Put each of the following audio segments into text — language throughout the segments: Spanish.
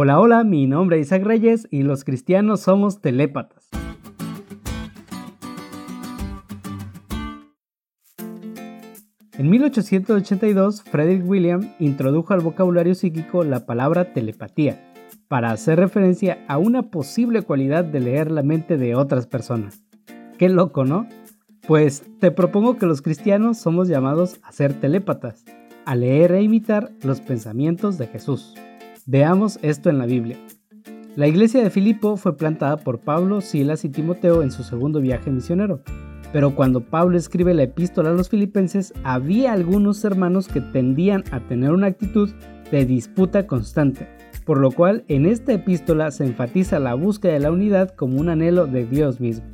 Hola, hola, mi nombre es Isaac Reyes y los cristianos somos telépatas. En 1882, Frederick William introdujo al vocabulario psíquico la palabra telepatía, para hacer referencia a una posible cualidad de leer la mente de otras personas. Qué loco, ¿no? Pues te propongo que los cristianos somos llamados a ser telépatas, a leer e imitar los pensamientos de Jesús. Veamos esto en la Biblia. La iglesia de Filipo fue plantada por Pablo, Silas y Timoteo en su segundo viaje misionero. Pero cuando Pablo escribe la epístola a los filipenses, había algunos hermanos que tendían a tener una actitud de disputa constante, por lo cual en esta epístola se enfatiza la búsqueda de la unidad como un anhelo de Dios mismo.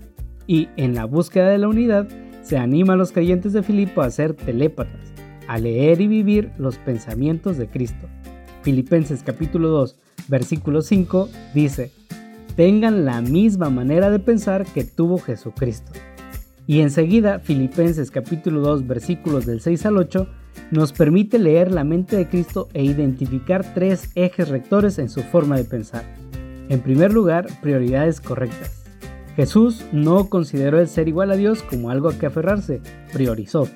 Y en la búsqueda de la unidad se anima a los creyentes de Filipo a ser telépatas, a leer y vivir los pensamientos de Cristo. Filipenses capítulo 2, versículo 5 dice, tengan la misma manera de pensar que tuvo Jesucristo. Y enseguida, Filipenses capítulo 2, versículos del 6 al 8, nos permite leer la mente de Cristo e identificar tres ejes rectores en su forma de pensar. En primer lugar, prioridades correctas. Jesús no consideró el ser igual a Dios como algo a que aferrarse, priorizó.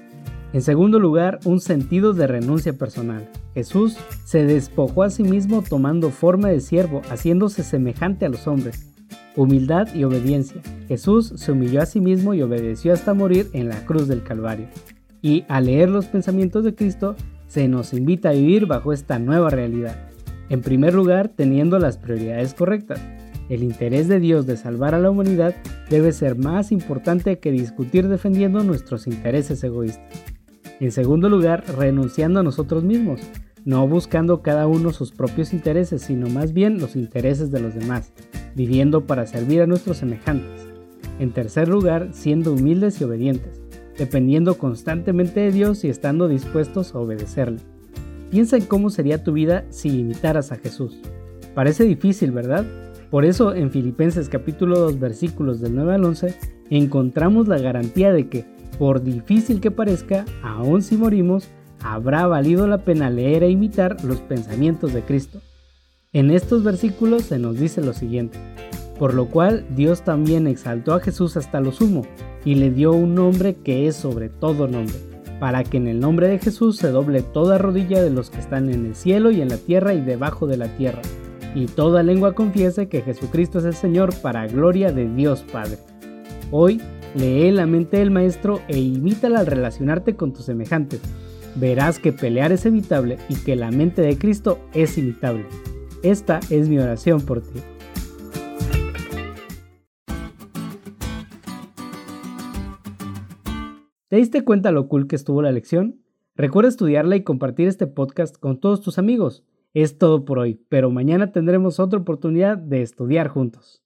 En segundo lugar, un sentido de renuncia personal. Jesús se despojó a sí mismo tomando forma de siervo, haciéndose semejante a los hombres. Humildad y obediencia. Jesús se humilló a sí mismo y obedeció hasta morir en la cruz del Calvario. Y al leer los pensamientos de Cristo, se nos invita a vivir bajo esta nueva realidad. En primer lugar, teniendo las prioridades correctas. El interés de Dios de salvar a la humanidad debe ser más importante que discutir defendiendo nuestros intereses egoístas. En segundo lugar, renunciando a nosotros mismos, no buscando cada uno sus propios intereses, sino más bien los intereses de los demás, viviendo para servir a nuestros semejantes. En tercer lugar, siendo humildes y obedientes, dependiendo constantemente de Dios y estando dispuestos a obedecerle. Piensa en cómo sería tu vida si imitaras a Jesús. Parece difícil, ¿verdad? Por eso en Filipenses capítulo 2 versículos del 9 al 11 encontramos la garantía de que por difícil que parezca, aun si morimos, habrá valido la pena leer e imitar los pensamientos de Cristo. En estos versículos se nos dice lo siguiente, por lo cual Dios también exaltó a Jesús hasta lo sumo y le dio un nombre que es sobre todo nombre, para que en el nombre de Jesús se doble toda rodilla de los que están en el cielo y en la tierra y debajo de la tierra, y toda lengua confiese que Jesucristo es el Señor para gloria de Dios Padre. Hoy Lee la mente del maestro e imítala al relacionarte con tus semejantes. Verás que pelear es evitable y que la mente de Cristo es imitable. Esta es mi oración por ti. ¿Te diste cuenta lo cool que estuvo la lección? Recuerda estudiarla y compartir este podcast con todos tus amigos. Es todo por hoy, pero mañana tendremos otra oportunidad de estudiar juntos.